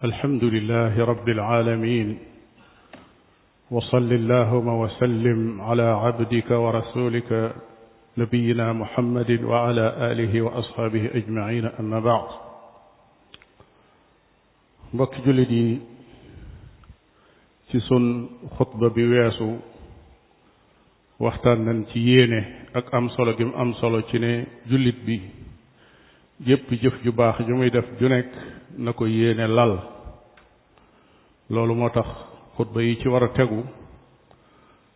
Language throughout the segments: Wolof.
الحمد لله رب العالمين وصل اللهم وسلم على عبدك ورسولك نبينا محمد وعلى آله وأصحابه أجمعين أما بعد بك جلدي تسن خطبة بواسو waxtaan nañ ci yéene ak am solo gi mu am solo ci ne jullit bi jépp jëf ju baax ju muy def ju nekk na ko yéene lal loolu moo tax xutba yi ci war a tegu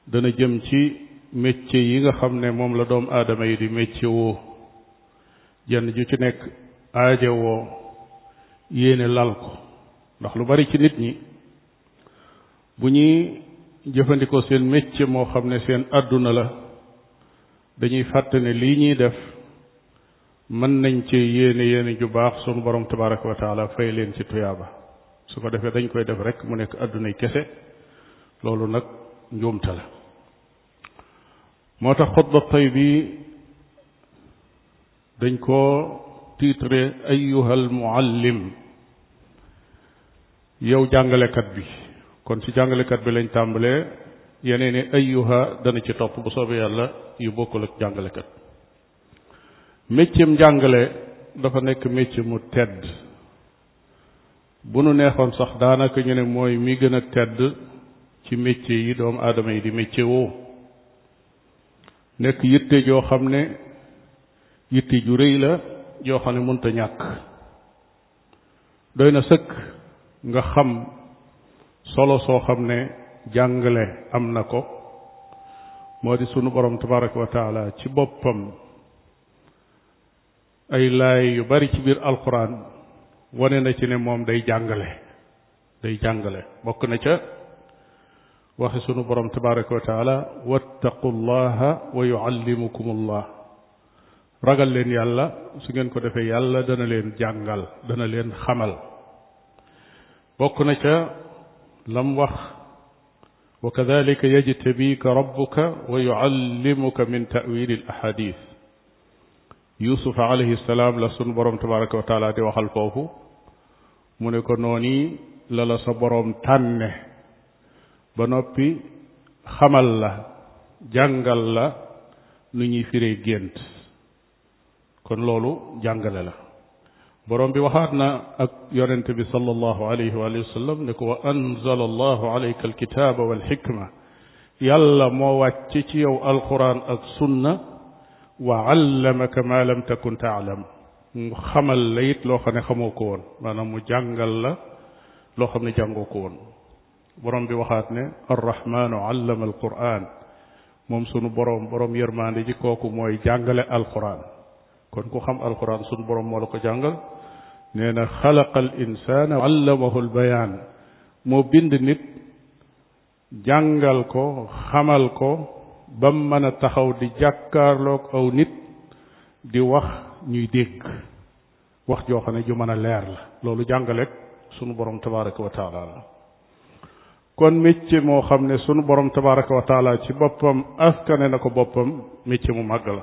dana jëm ci métier yi nga xam ne moom la doom aadama yi di métier woo jenn ju ci nekk aaje woo yéene lal ko ndax lu bari ci nit ñi bu ñuy jëfandikoo seen métier moo xam ne seen àdduna la dañuy fàtte ne lii ñuy def mën nañ ci yéene yéene ju baax sunu borom tabaraka wa taala fay leen ci tuyaaba su ko defee dañ koy def rek mu nekk àddunay kese loolu nag njuumte la moo tax xutba tay bi dañ ko titre ayyuhal muallim yow jàngalekat bi kon ci jàngalekat bi lañ tàmbalee yeneen i ayyuha dana ci topp bu soobee yàlla yu bokkul ak jàngalekat méccam jàngale dafa nekk mécc mu tedd bu nu neexoon sax daanaka ñu ne mooy mi gën a tedd ci métier yi doomu aadama yi di métier woo nekk yitte joo xam ne yitte ju rëy la joo xam ne mënta ñàkk doy na sëkk nga xam solo soo xam ne jàngale am na ko moo di sunu borom tabaraka wa taala ci boppam ay laay yu bari ci biir alquran wane na ci ne moom day jàngale day jàngale bokk na ca waxe sunu borom tabaraka wa taala wattaqu llaha wa yuallimukum allah ragal leen yàlla su ngeen ko defee yàlla dana leen jàngal dana leen xamal bokk na ca lam wax wa kadalika yajtabika rabbuka wa yuallimuka min tawili al ahadith yusuf alayhi salaam la sunu borom tabaraka wa taala di waxal foofu mu ne ko noonu la la sa boroom tànne ba noppi xamal la jàngal la nu ñuy firee gént kon loolu jàngale la boroom bi waxaat na ak yonent bi sallallahu alayhi wa sallam ne ko wa anzala allahu alayka alkitaaba walxikma yàlla moo wàcc ci yow alquran ak sunna wa allamaka ma lam takun taalam mu xamal la it loo xam ne xamoo ko woon maanaam mu jàngal la loo xam ne jàngoo ko woon borom bi waxaat ne arrahmanu allama alquran moom sunu borom borom yërmaande ji kooku mooy jàngale alquran kon ku xam alquran sunu borom moo la ko jàngal nee na xalaqa al insana allamahu albayaan moo bind nit jàngal ko xamal ko ba mu mën a taxaw di jàkkaarloog aw nit di wax ñuy dégg wax joo xam ne ju mën a leer la loolu jàngaleeg sunu borom tabaraka wa taala la kon métier moo xam ne sunu borom tabaraka wa taala ci boppam askane na ko boppam métier mu màgg la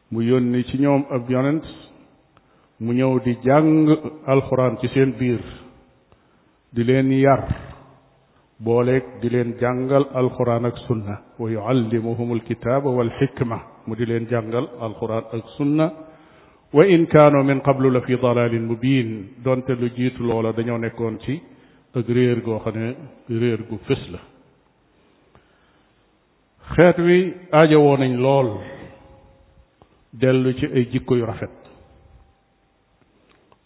mu yónni ci ñoom ab yonent mu ñëw di jàng alxuraan ci seen biir di leen yar booleeg di leen jàngal alxuraan ak sunna wa yuallimuhum alkitaaba wal xikma mu di leen jàngal alxuraan ak sunna wa in kaanu min qablu la fi dalalin mubin donte lu jiitu loola dañoo nekkoon ci ak réer goo xam ne réer gu fës la xeet wi aajowoo nañ lool dellu ci ay jikko yu rafet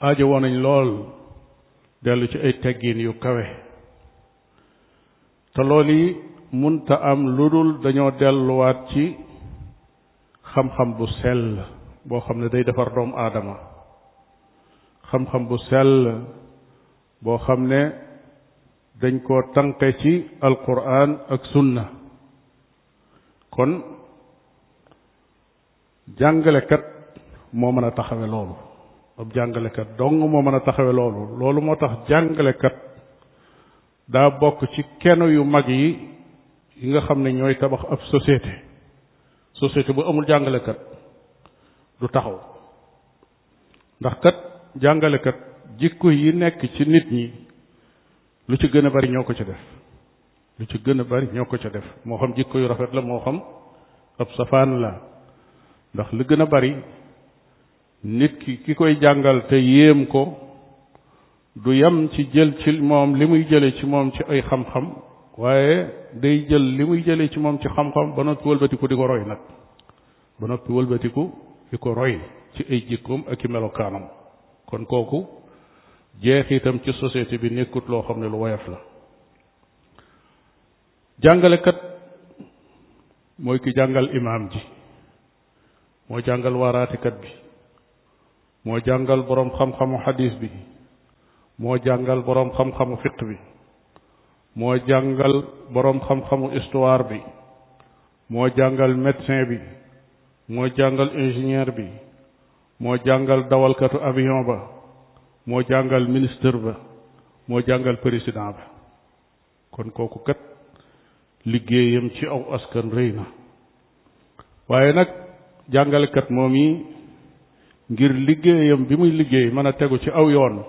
aajowoo nañ lool dellu ci ay teggin yu kawe te lool yi munta am lu dul dañoo delluwaat ci xam-xam bu sell boo xam ne day defar doomu aadama xam-xam bu sell boo xam ne dañ koo tànqe ci alquran ak sunna kon jàngalekat moo mën a taxawe loolu ab jàngalekat dong moo mën a taxawe loolu loolu moo tax jàngalekat daa bokk ci kenn yu mag yi yi nga xam ne ñooy tabax ab société société bu amul jàngalekat du taxaw ndax kat jàngalekat jikko yi nekk ci nit ñi lu ci gën a bari ñoo ko ca def lu ci gën a bari ñoo ko ca def moo xam jikko yu rafet la moo xam ab safaan la ndax lu gën a bari nit ki ki koy jàngal te yéem ko du yam ci jël ci moom li muy jële ci moom ci ay xam-xam waaye day jël li muy jële ci moom ci xam-xam ba noppi wëlbati ko di ko roy nag ba noppi wëlbatiku di ko roy ci ay jikkoom ak i melokaanam kon kooku jeexitam ci société bi nekkut loo xam ne lu woyof la jàngalekat mooy ki jàngal imaam ji moo jàngal waaraatekat bi moo jàngal boroom xam-xamu xadiis bi moo jàngal boroom xam-xamu fiq bi moo jàngal boroom xam-xamu histoire bi moo jàngal médecin bi moo jàngal ingénieur bi moo jàngal dawalkatu avion ba moo jàngal ministre ba moo jàngal président ba kon kooku kat liggéeyam ci aw askan rëy na waaye nag jàngalekat moom yi ngir liggéeyam bi muy liggéey mën a tegu ci aw yoon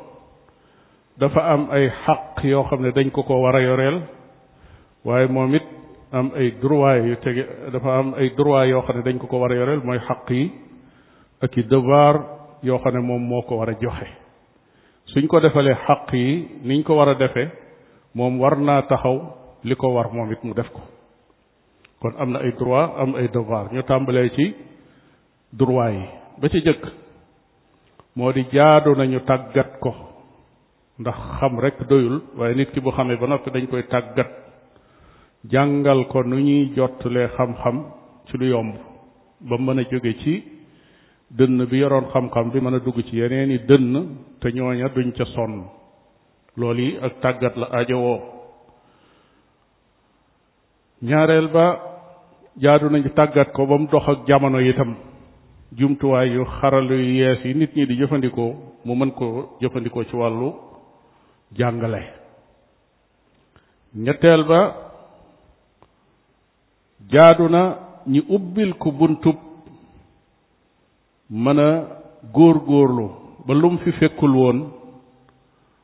dafa am ay xaq yoo xam ne dañ ko ko war a yoreel waaye moom it am ay droit yu tege dafa am ay droit yoo xam ne dañ ko ko war a yoreel mooy xaq yi ak i devoir yoo xam ne moom moo ko war a joxe suñ ko defalee xaq yi niñ ko war a defee moom war naa taxaw li ko war moom it mu def ko kon am na ay droit am ay devoir ñu tàmbalee ci droit yi ba ci jëkk moo di jaadu nañu tàggat ko ndax xam rek doyul waaye nit ki bu xamee ba noppi dañ koy tàggat jàngal ko nu ñuy jottalee xam-xam ci lu yomb ba mën a jóge ci dënn bi yoroon xam-xam bi mën a dugg ci yeneeni dënn te ñooña duñ ca sonn loolu yi ak tàggat la ajowoo ñaareel ba jaadu nañu tàggat ko ba mu dox ak jamono itam jumtuwaay yu xaralu yu yees yi nit ñi di jëfandikoo mu mën koo jëfandikoo ci wàllu jàngale ñetteel ba jaadu na ñi ubbil ko buntub mën a góor góorlu ba lu mu fi fekkul woon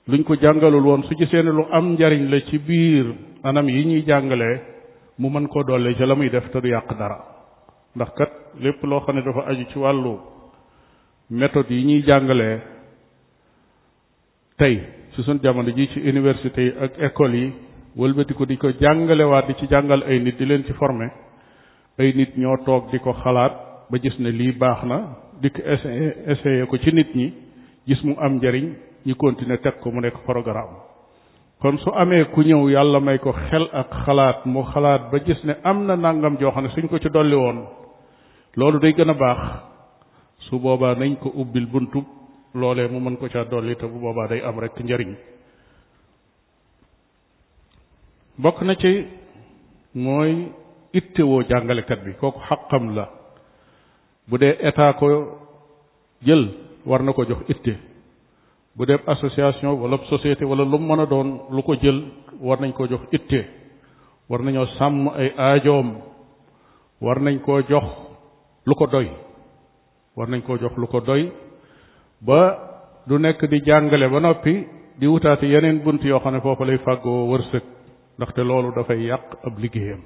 luñ ko jàngalul woon su gisee ne lu am njariñ la ci biir anam yi ñuy jàngalee mu mën koo doole ca la muy def te du yàq dara ndax kat lépp loo xam ne dafa aju ci wàllu méthode yi ñuy jàngalee tey ci suñ jamono ji ci université yi ak école yi wëlbati ko di ko jàngalewaat di ci jàngal ay nit di leen ci former ay nit ñoo toog di ko xalaat ba gis ne lii baax na di ko essayer essayer ko ci nit ñi gis mu am njariñ ñu continuer teg ko mu nekk programme kon su amee ku ñëw yàlla may ko xel ak xalaat mu xalaat ba gis ne am na nangam joo xam ne suñ ko ci dolli woon loolu day gën a baax su boobaa nañ ko ubbil buntub loolee mu mën ko caa dolli te bu boobaa day am rek njariñ bokk na ci mooy ittewoo jàngalekat bi kooku xaqam la bu dee état ko jël war na ko jox itte bu dee association wala société wala lu mu mën a doon lu ko jël war nañ koo jox itte war nañoo sàmm ay aajoom war nañ koo jox lu ko doy war nañ koo jox lu ko doy ba du nekk di jàngale ba noppi di wutaati yeneen bunt yoo xam ne foofu lay fàggoo wërsëg ndaxte loolu dafay yàq ab liggéeyam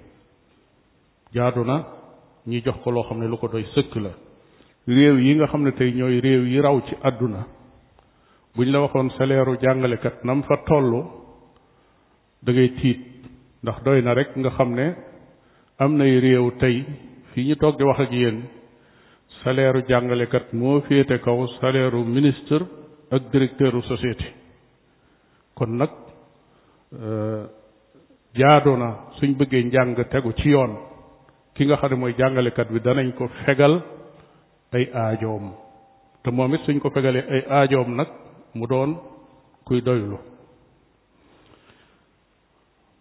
jaadu na ñu jox ko loo xam ne lu ko doy sëkk la réew yi nga xam ne tey ñooy réew yi raw ci àdduna buñ la waxoon salaire u jàngalekat nam fa toll da ngay tiit ndax doy na rek nga xam ne am nay réew tey fii ñu toog di wax ak yéen salaire u jàngalekat moo féete kaw salaire u ministre ak directeur u société kon nag euh, jaadu na suñ bëggee njàng tegu ci yoon ki nga xam ne mooy jàngalekat bi danañ ko fegal ay aajoom te moom it suñ ko fegalee ay aajoom nag mu doon kuy doylu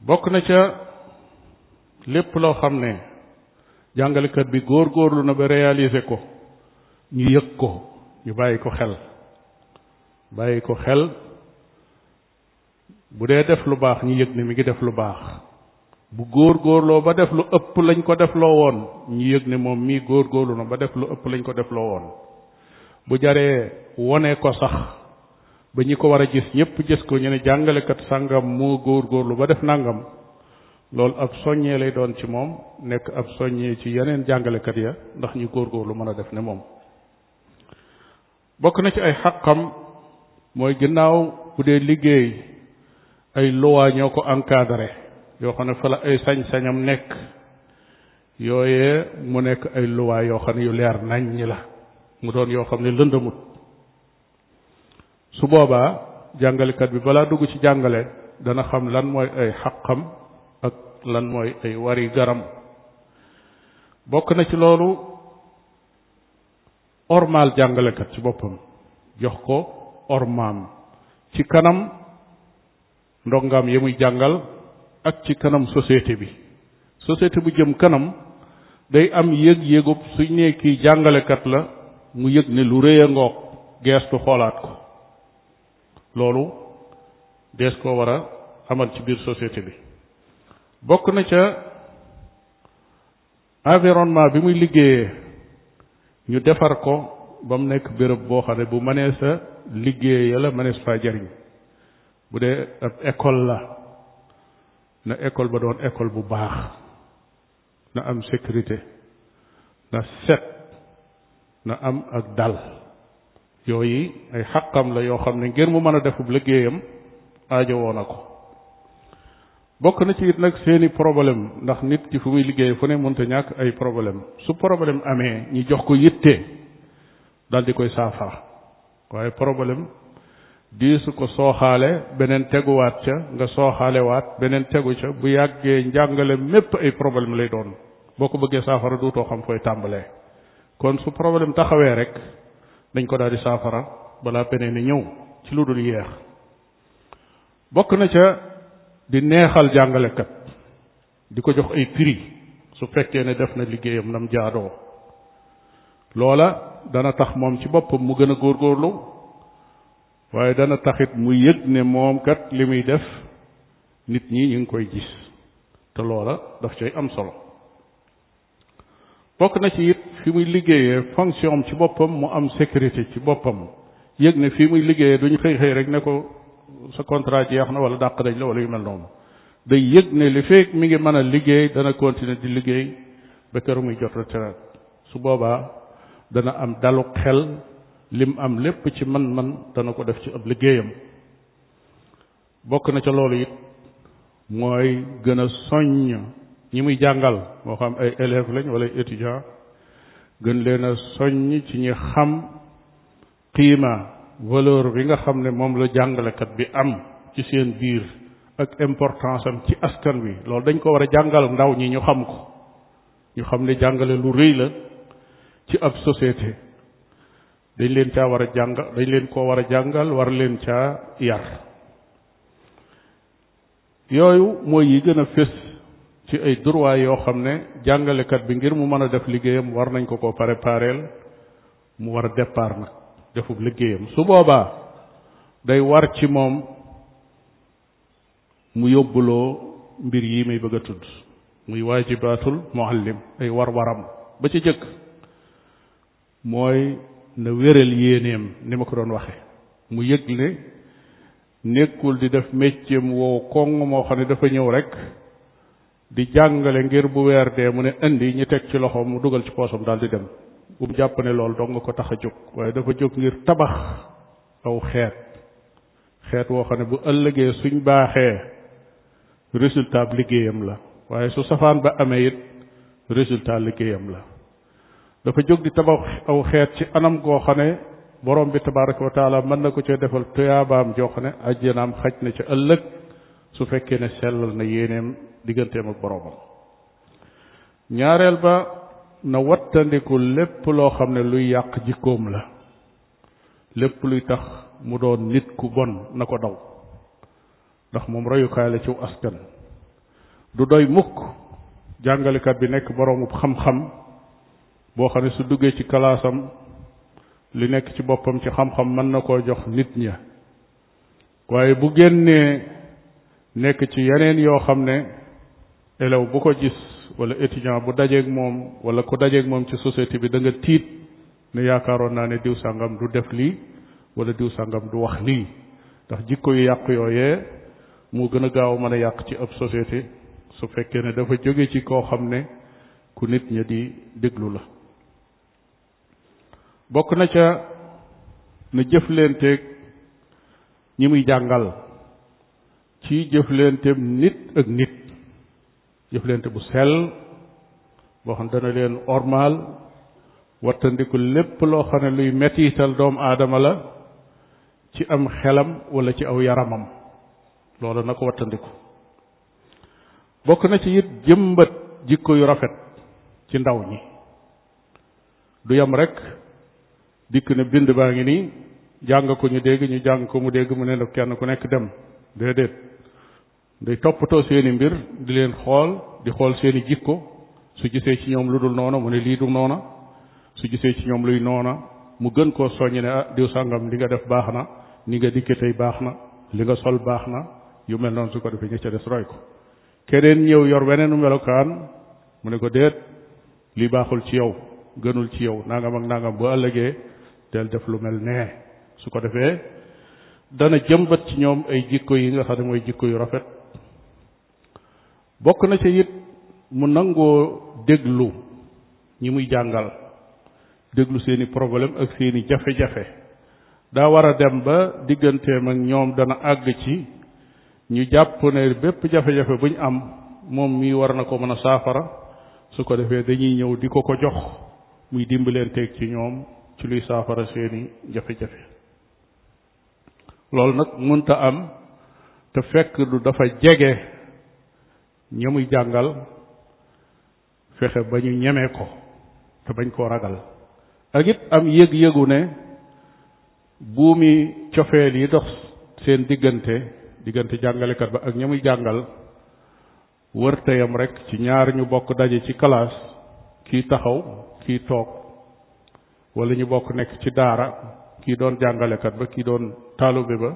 bokk na ca lépp loo xam ne jàngalekat bi góor góorlu na ba réaliser ko ñu yëg ko ñu bàyyi ko xel bàyyi ko xel bu dee def lu baax ñu yëg ne mi ngi def lu baax bu góor góorloo ba def lu ëpp lañ ko def loo woon ñu yëg ne moom mii góor góorlu na ba def lu ëpp lañ ko def loo woon bu jaree wone ko sax ba ñi ko war a gis ñëpp gis ko ñu ne jàngalekat sàngam moo góor góorlu ba def nàngam loolu ab soññee lay doon ci moom nekk ab soññee ci yeneen jàngalekat ya ndax ñu góor góorlu mën a def ne moom bokk na ci ay xaqam mooy ginnaaw bu dee liggéey ay loi ñoo ko encadré yoo xam ne fa la ay sañ-sañam nekk yooyee mu nekk ay loi yoo xam ne yu leer nañ ñi la mu doon yoo xam ne lëndëmut su boobaa jàngalekat bi balaa dugg ci jàngale dana xam lan mooy ay xaqam ak lan mooy ay wari garam bokk na ci loolu ormaal jàngalekat ci boppam jox ko ormaam ci kanam ndongaam ya muy jàngal ak ci kanam société bi société bu jëm kanam day am yëg-yëgub suñ ne kii jàngalekat la mu yëg ne lu rëy a ngoog geestu xoolaat ko loolu dees koo war a amal ci biir société bi bokk na ca environnement bi muy liggéeyee ñu defar ko ba mu nekk béréb boo xam ne bu mënee sa liggéeye la mënees faa jariñ bu dee ab école la na école ba doon école bu baax na am sécurité na set na am ak dal yooyu ay xaqam la yoo xam ne ngir mu mën a defub liggéeyam aajo woo na ko bokk na ci it nag seeni problème ndax nit ki fu muy liggéey fu ne mënta ñàkk ay problème su problème amee ñi jox ko yitte dal di koy saafara waaye problème di su ko sooxaale beneen teguwaat ca nga sooxaale waat beneen tegu ca bu yàggee njàngale mépp ay problème lay doon boo ko bëggee saafara duutoo xam fooy tàmbalee kon su problème taxawee rek dañ ko daal di saafara balaa peneen ni ñëw ci lu dul yeex bokk na ca di neexal jàngalekat di ko jox ay prix su fekkee ne def na liggéeyam nam jaadoo loola dana tax moom ci boppam mu gën a góorgóorlu waaye dana taxit mu yëg ne moom kat li muy def nit ñi ñu ngi koy gis te loola daf cay am solo bokk na ci it fi muy liggéeyee fonction am ci boppam mu am sécurité ci boppam yëg ne fii muy liggéeyee duñ xëy xëy rek ne ko sa contrat jeex na wala dàq dañ la wala yu mel noonu day yëg ne li feek mi ngi mën a liggéey dana continuer di liggéey ba keroog muy jot retraite su boobaa dana am dalu xel lim am lépp ci man-man dana ko def ci ab liggéeyam bokk na ca loolu it mooy gën a soññ ñi muy jàngal moo xam ay élèves lañ wala étudiants gën leen a soññ ci ñi xam qiima valeur bi nga xam ne moom la jàngalekat bi am ci seen biir ak importance am ci askan wi loolu dañ ko war a jàngal ndaw ñi ñu xam ko ñu xam ne jàngale lu rëy la ci ab société dañ leen caa war a jàng dañ leen koo war a jàngal war leen caa yar yooyu mooy yi gën a fés ci ay droit yoo xam ne jàngalekat bi ngir mu mën a def liggéeyam war nañ ko ko prépareel mu war a départ nag defub liggéeyam su boobaa day war ci moom mu yóbbuloo mbir yi may bëgg a tudd muy waajibaatul muallim ay war waram ba ci jëkk mooy na wéral yéeneem ni ma ko doon waxe mu yëg ne nekkul di def mécceem wow koŋ moo xam ne dafa ñëw rek di jàngale ngir bu weer dee mu ne indi ñu teg ci loxoom mu dugal ci poosam daal di dem bu mu jàpp ne loolu dong nga ko tax a jóg waaye dafa jóg ngir tabax aw xeet xeet woo xam ne bu ëllëgee suñ baaxee résultat liggéeyam la waaye su safaan ba amee it résultat liggéeyam la dafa jóg di tabax aw xeet ci anam goo xam ne borom bi tabaraka wa taala mën na ko cee defal tuyaabaam joo xam ne ajjanaam xaj na ca ëllëg su fekkee ne sellal na yéeneem digganteem ak boromam ñaareel ba na wattandiku lépp loo xam ne luy yàq jikkoom la lépp luy tax mu doon nit ku bon na ko daw ndax moom royukaay la ciw askan du doy mukk jàngalekat bi nekk boroomub xam-xam boo xam ne su duggee ci kalaasam li nekk ci boppam ci xam-xam mën na koo jox nit ña waaye bu génnee nekk ci yeneen yoo xam ne élève bu ko gis wala étudiant bu dajeeg moom wala ku dajeeg moom ci société bi da nga tiit ne yaakaaroon naa ne diw sàngam du def lii wala diw sàngam du wax lii ndax jikko yu yàq yooyee moo gën a gaaw mën a yàq ci ab société su fekkee ne dafa jóge ci koo xam ne ku nit ña di déglu la bokk na ca na jëfleenteeg ñi muy jàngal ci jëfleenteem nit ak nit jëflante bu sell boo xam dana leen ormaal wattandiku lépp loo xam ne luy mettital doomu aadama la ci am xelam wala ci aw yaramam loolu na ko wattandiku bokk na ci it jëmbat jikko yu rafet ci ndaw ñi du yam rek dikk ne bind baa ngi nii jàng ko ñu dégg ñu jàng ko mu dégg mu ne nag kenn ku nekk dem déedéet day toppatoo seeni mbir di leen xool di xool seeni jikko su gisee ci ñoom lu dul noona mu ne lii du noona su gisee ci ñoom luy noona mu gën koo soññ ne ah diw sàngam li nga def baax na ni nga dikke tey baax na li nga sol baax na yu mel noonu su ko defee ña ca des roy ko keneen ñëw yor weneen melokaan mu ne ko déet li baaxul ci yow gënul ci yow nangam ak nangam bu ëllëgee del def lu mel nee su ko defee dana jëmbat ci ñoom ay jikko yi nga xam ne mooy jikko yu rafet bokk na ci it mu nangoo déglu ñi muy jàngal déglu seeni problème ak seeni jafe-jafe daa war a dem ba digganteem ak ñoom dana àgg ci ñu jàpp ne bépp jafe-jafe bu ñu am moom mii war na ko mën a saafara su ko defee dañuy ñëw di ko ko jox muy dimbaleenteeg ci ñoom ci luy saafara seeni jafe-jafe loolu nag mënta am te fekk du dafa jege ña muy jàngal fexe ba ñu ñeme ko te bañ koo ragal ak it am yëg-yëgu ne buumi cofeel yi dox seen diggante diggante jàngalekat ba ak ña muy jàngal wërteyam rek ci ñaar ñu bokk daje ci classe kii taxaw kii toog wala ñu bokk nekk ci daara kii doon jàngalekat ba kii doon taalube ba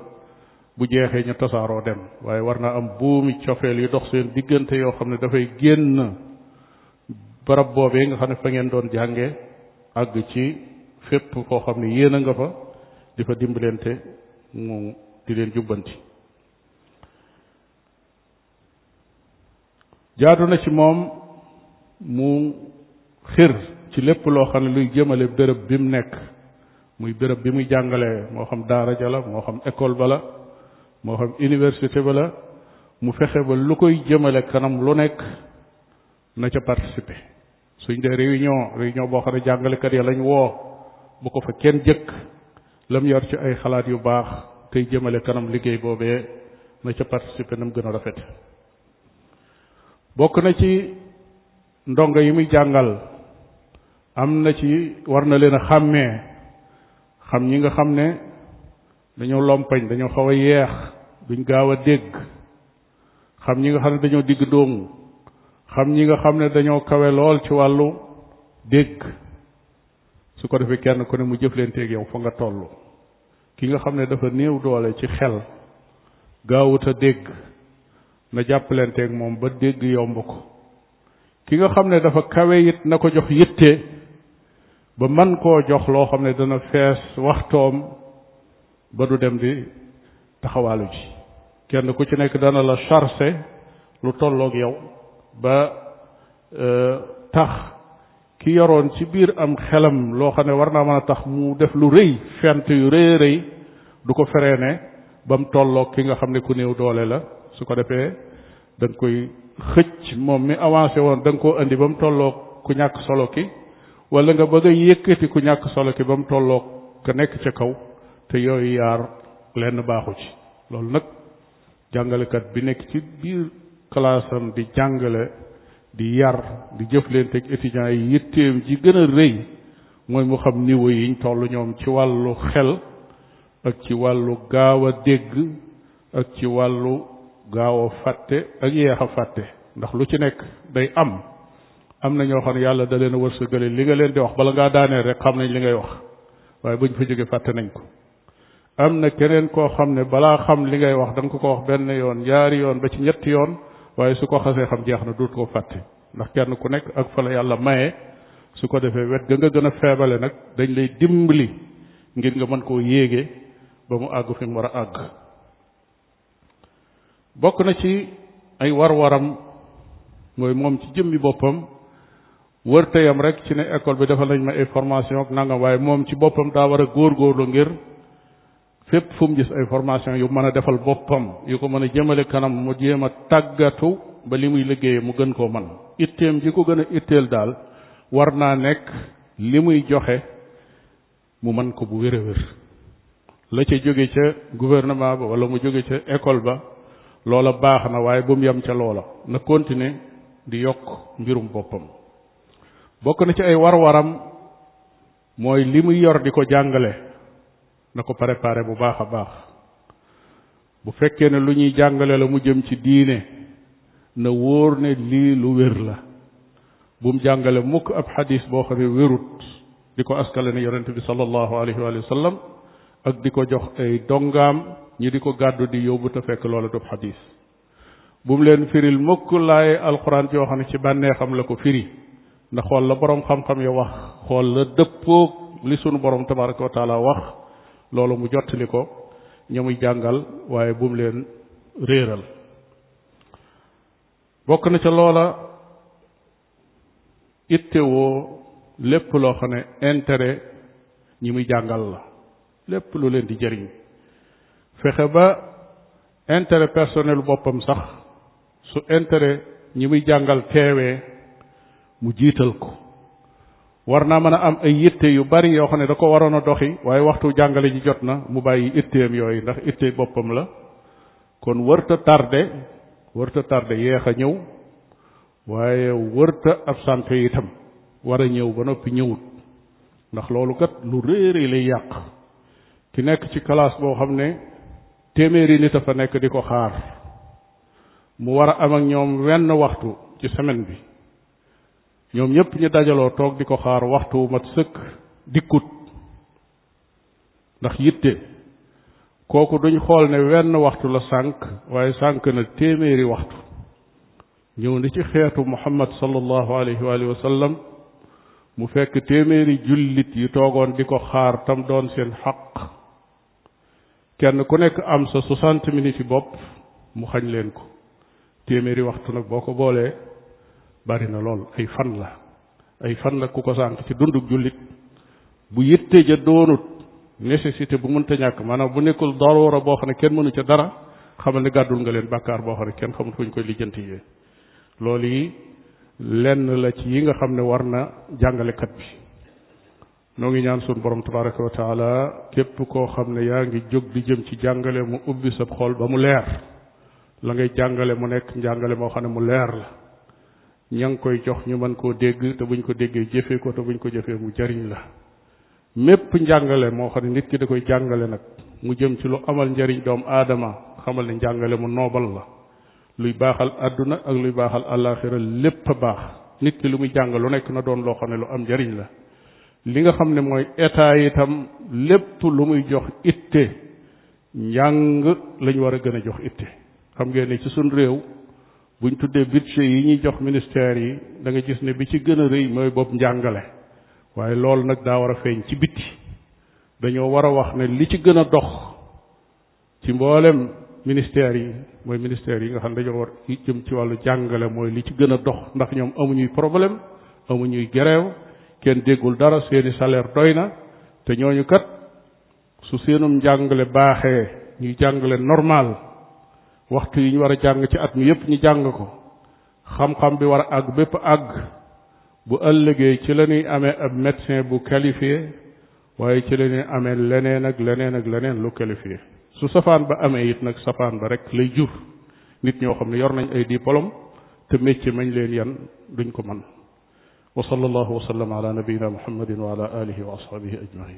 bu jeexee ñu tasaaroo dem waaye war naa am buumi cofeel yu dox seen diggante yoo xam ne dafay génn barab boobee nga xam ne fa ngeen doon jànge àgg ci fépp koo xam ne yéen a nga fa di fa dimbalante mu di leen jubbanti jaadu na ci moom mu xir ci lépp loo xam ne luy jëmale béréb bi mu nekk muy béréb bi muy jàngalee moo xam daara ja la moo xam école ba la moo xam université ba la mu fexe ba lu koy jëmale kanam lu nekk na ca participer suñ dee réunion réunion boo xam ne jàngalekat ya lañ woo bu ko fa kenn jëkk lam yor ci ay xalaat yu baax tey jëmale kanam liggéey boobee na ca participer nam gën a rafet bokk na ci ndongo yi muy jàngal am na ci war na leen a xàmmee xam ñi nga xam ne dañoo lompañ dañoo xaw a yeex duñ gaaw a dégg xam ñi nga xam ne dañoo digg doomu xam ñi nga xam ne dañoo kawe lool ci wàllu dégg su ko defee kenn ku ne mu jëflanteeg yow fa nga toll ki nga xam ne dafa néew doole ci xel gaawut a dégg na jàppalanteeg moom ba dégg yomb ko ki nga xam ne dafa kawe it na ko jox yitte ba man koo jox loo xam ne dana fees waxtoom ba du dem di taxawaalu ji kenn ku ci nekk dana la chargé lu tolloog yow ba tax ki yoroon ci biir am xelam loo xam ne war naa mën a tax mu def lu rëy fent yu rëy rëy du ko feree ne ba mu tolloog ki nga xam ne ku néew doole la su ko defee da nga koy xëcc moom mi avancé woon da nga koo indi ba mu tolloog ku ñàkk solo ki wala nga bëgg a yëkkati ku ñàkk solo ki ba mu tolloog ka nekk ca kaw te yooyu yaar lenn baaxu ci loolu nag jàngalekat bi nekk ci biir classe am di jàngale di yar di jëflante ak étudiants yi yitteem ji gën a rëy mooy mu xam niveau yiñ toll ñoom ci wàllu xel ak ci wàllu gaaw a dégg ak ci wàllu gaaw a fàtte ak yeex a fàtte ndax lu ci nekk day am am na ñoo xam ne yàlla da leen a wërsëgale li nga leen di wax bala ngaa daaneel rek xam nañ li ngay wax waaye buñ fa jógee fàtte nañ ko am na keneen koo xam ne balaa xam li ngay wax da nga ko ko wax benn yoon ñaari yoon ba ci ñetti yoon waaye su ko xasee xam jeex na duut ko fàtte ndax kenn ku nekk ak fa la yàlla maye su ko defee wet ga nga gën a feebale nag dañ lay dimbali ngir nga mën koo yéege ba mu àgg fi mu war a àgg bokk na ci ay war-waram mooy moom ci jëmmi boppam wërteyam rek ci ne école bi defal nañ ma ay formation ak nangam waaye moom ci boppam daa war a góorgóorlu ngir fépp fu mu gis ay formation yu mën a defal boppam yu ko mën a jëmale kanam mu jéem a tàggatu ba li muy liggéeyee mu gën koo man itteem ji ko gën a itteel daal war naa nekk li muy joxe mu man ko bu wér a wér la ca jóge ca gouvernement ba wala mu jóge ca école ba loola baax na waaye bu mu yem ca loola na continuer di yokk mbirum boppam bokk na ci ay war-waram mooy li muy yor di ko jàngale na ko préparer bu baax a baax bu fekkee ne lu ñuy jàngale la mu jëm ci diine na wóor ne lii lu wér la bu mu jàngale mukk ab xadis boo xam ne wérut di ko askale ne yonente bi sallallahu alayhi wa sallam ak di ko jox ay dongaam ñu di ko gàddu di yóbbu te fekk loola du xadis bu mu leen firil mukk laay alxuraan yoo xam ne ci bànneexam la ko firi na xool la boroom xam-xam ya wax xool la dëppoog li sunu boroom tabaraka wa taala wax loolu mu jottali ko ña muy jàngal waaye bu mu leen réeral bokk na ca loola ittewoo lépp loo xam ne intérêt ñi muy jàngal la lépp lu leen di jëriñ fexe ba intérêt personnel boppam sax su intérêt ñi muy jàngal teewee mu jiital ko war naa mën a am ay yitte yu bari yoo xam ne da ko waroon a doxi waaye waxtu jàngale ji jot na mu bàyyi itteem yooyu ndax itte boppam la kon wërta tardé wërta tardé yeex a ñëw waaye wërta absenté itam war a ñëw ba noppi ñëwut ndax loolu kat lu réeré lay yàq ki nekk ci classe boo xam ne téeméeri nit a fa nekk di ko xaar mu war a am ak ñoom wenn waxtu ci semaine bi ñoom ñëpp ñu dajaloo toog di ko xaar waxtu mat sëkk dikkut ndax yitte kooku duñ xool ne wenn waxtu la sànq waaye sànq na téeméeri waxtu ñëw ni ci xeetu muhammad sallallahu alayhi wa alihi wa sallam mu fekk téeméeri jullit yi toogoon di ko xaar tam doon seen xaq kenn ku nekk am sa soixante minutes yi bopp mu xañ leen ko téeméeri waxtu nag boo ko boolee bari na lool ay fan la ay fan la ku ko sànq ci dundug jullit bu yitte ja doonut nécessité bu mënta ñàkk maanaam bu nekkul daroora boo xam ne kenn mënu ca dara xamal ne gàddul nga leen bàkkaar boo xam ne kenn xamul fu ñu koy lijjanti yee loolu yi lenn la ci yi nga xam ne war na jàngalekat bi noo ngi ñaan suñu borom tabaraka wa taala képp koo xam ne yaa ngi jóg di jëm ci jàngale mu ubbi sa xol ba mu leer la ngay jàngale mu nekk njàngale moo xam ne mu leer la ña ngi koy jox ñu mën koo dégg te buñ ko déggee jëfee ko te buñ ko jëfee mu jariñ la mépp njàngale moo xam ne nit ki da koy jàngale nag mu jëm ci lu amal njariñ doom aadama xamal ne njàngale mu noobal la luy baaxal àdduna ak luy baaxal àllaaxira lépp a baax nit ki lu muy jàng lu nekk na doon loo xam ne lu am njariñ la li nga xam ne mooy état itam lépp lu muy jox itte njàng lañ war a gën a jox itte xam ngeen ne ci suñ réew buñ tuddee budget yi ñuy jox ministère yi da nga gis ne bi ci gën a rëy mooy bopp njàngale waaye loolu nag daa war a feeñ ci bitti dañoo war a wax ne li ci gën a dox ci mboolem ministères yi mooy ministères yi nga xam ne dañoo war jëm ci wàllu jàngale mooy li ci gën a dox ndax ñoom amuñuy problème amuñuy grève kenn déggul dara seeni salaire doy na te ñooñu kat su seenum njàngale baaxee ñuy jàngale normal waxtu yi ñu war a jàng ci at mi yépp ñu jàng ko xam-xam bi war a àgg bépp àgg bu ëllëgee ci la ñuy amee ab médecin bu qualifié waaye ci la ñuy amee leneen ak leneen ak leneen lu qualifié su safaan ba amee it nag safaan ba rek lay jur nit ñoo xam ne yor nañ ay diplôme te métier mañ leen yan duñ ko mën wa sallallahu wa sallam ala nabiyina muhammadin wa ala alihi wa ashabihi ajmain